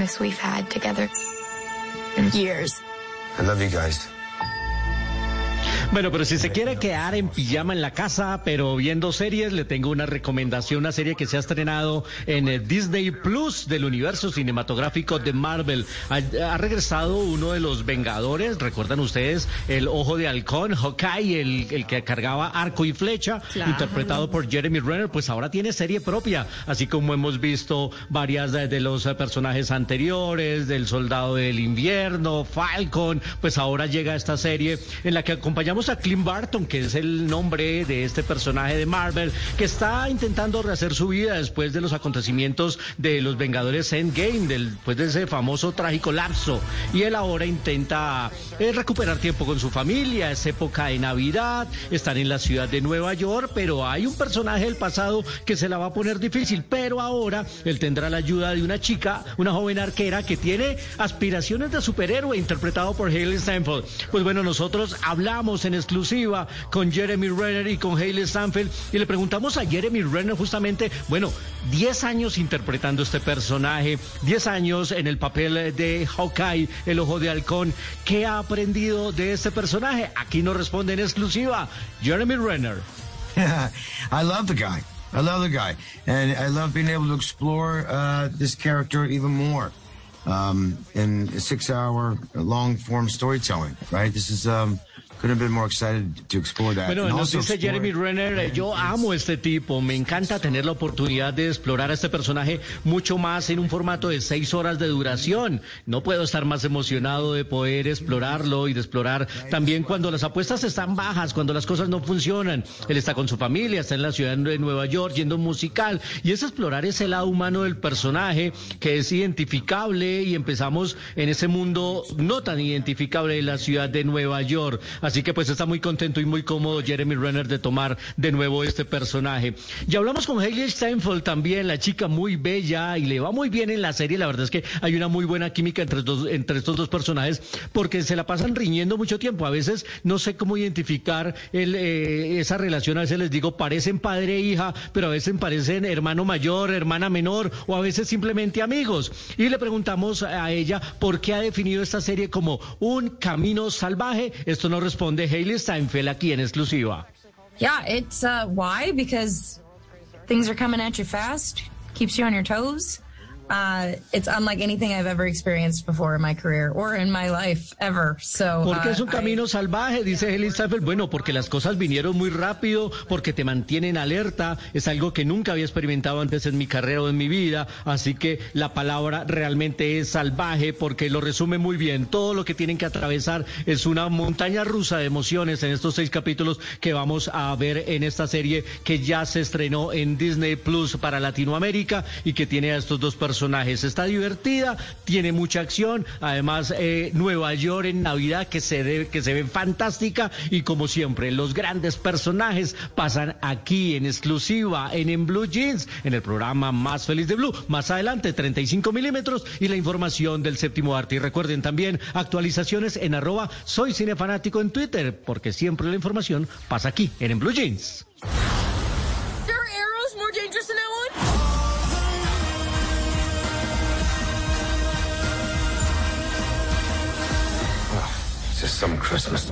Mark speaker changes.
Speaker 1: closeness we've had together in years.
Speaker 2: I love you guys.
Speaker 3: Bueno, pero si se quiere quedar en pijama en la casa, pero viendo series, le tengo una recomendación, una serie que se ha estrenado en eh, Disney Plus del universo cinematográfico de Marvel. Ha, regresado uno de los Vengadores, recuerdan ustedes, el Ojo de Halcón, Hawkeye, el, el que cargaba arco y flecha, interpretado por Jeremy Renner, pues ahora tiene serie propia, así como hemos visto varias de, de los personajes anteriores, del Soldado del Invierno, Falcon, pues ahora llega esta serie en la que acompañamos a Clint Barton, que es el nombre de este personaje de Marvel, que está intentando rehacer su vida después de los acontecimientos de los Vengadores Endgame, después de ese famoso trágico lapso. Y él ahora intenta eh, recuperar tiempo con su familia, es época de Navidad, están en la ciudad de Nueva York, pero hay un personaje del pasado que se la va a poner difícil, pero ahora él tendrá la ayuda de una chica, una joven arquera que tiene aspiraciones de superhéroe, interpretado por Haley Steinfeld. Pues bueno, nosotros hablamos en en exclusiva con Jeremy Renner y con Hayley Stanfield y le preguntamos a Jeremy Renner justamente, bueno, 10 años interpretando este personaje, 10 años en el papel de Hawkeye, el ojo de halcón, ¿qué ha aprendido de este personaje? Aquí nos responde en exclusiva Jeremy Renner.
Speaker 2: I love the guy. I love the guy. And I love being able to explore uh, this character even more um, in six hour long form storytelling, right? This is um,
Speaker 3: Bueno, nos dice Jeremy Renner, yo amo este tipo, me encanta tener la oportunidad de explorar a este personaje mucho más en un formato de seis horas de duración. No puedo estar más emocionado de poder explorarlo y de explorar también cuando las apuestas están bajas, cuando las cosas no funcionan. Él está con su familia, está en la ciudad de Nueva York yendo musical y es explorar ese lado humano del personaje que es identificable y empezamos en ese mundo no tan identificable de la ciudad de Nueva York. Así que pues está muy contento y muy cómodo Jeremy Renner de tomar de nuevo este personaje. Y hablamos con Hailey Steinfeld también, la chica muy bella y le va muy bien en la serie. La verdad es que hay una muy buena química entre, estos dos personajes porque se la pasan riñendo mucho tiempo. A veces no sé cómo identificar eh, esa relación. A veces les digo, parecen padre e hija, pero a veces parecen hermano mayor, hermana menor o a veces simplemente amigos. Y le preguntamos a ella por qué ha definido esta serie como un camino salvaje. Esto no responde responde Hailey Steinfeld aquí en exclusiva.
Speaker 1: Yeah, it's uh, why because things are coming at you fast, keeps you on your toes. Uh, it's unlike anything I've ever experienced before in my career or in my life ever. So,
Speaker 3: porque es un
Speaker 1: uh,
Speaker 3: camino salvaje, dice Helen. Bueno, porque las cosas vinieron muy rápido, porque te mantienen alerta. Es algo que nunca había experimentado antes en mi carrera o en mi vida. Así que la palabra realmente es salvaje porque lo resume muy bien. Todo lo que tienen que atravesar es una montaña rusa de emociones en estos seis capítulos que vamos a ver en esta serie que ya se estrenó en Disney Plus para Latinoamérica y que tiene a estos dos personajes personajes. Está divertida, tiene mucha acción, además eh, Nueva York en Navidad que se, que se ve fantástica y como siempre los grandes personajes pasan aquí en exclusiva en, en Blue Jeans, en el programa Más Feliz de Blue. Más adelante 35 milímetros y la información del séptimo arte. Y recuerden también actualizaciones en arroba soy cinefanático en Twitter porque siempre la información pasa aquí en, en Blue Jeans.
Speaker 2: just some Christmas.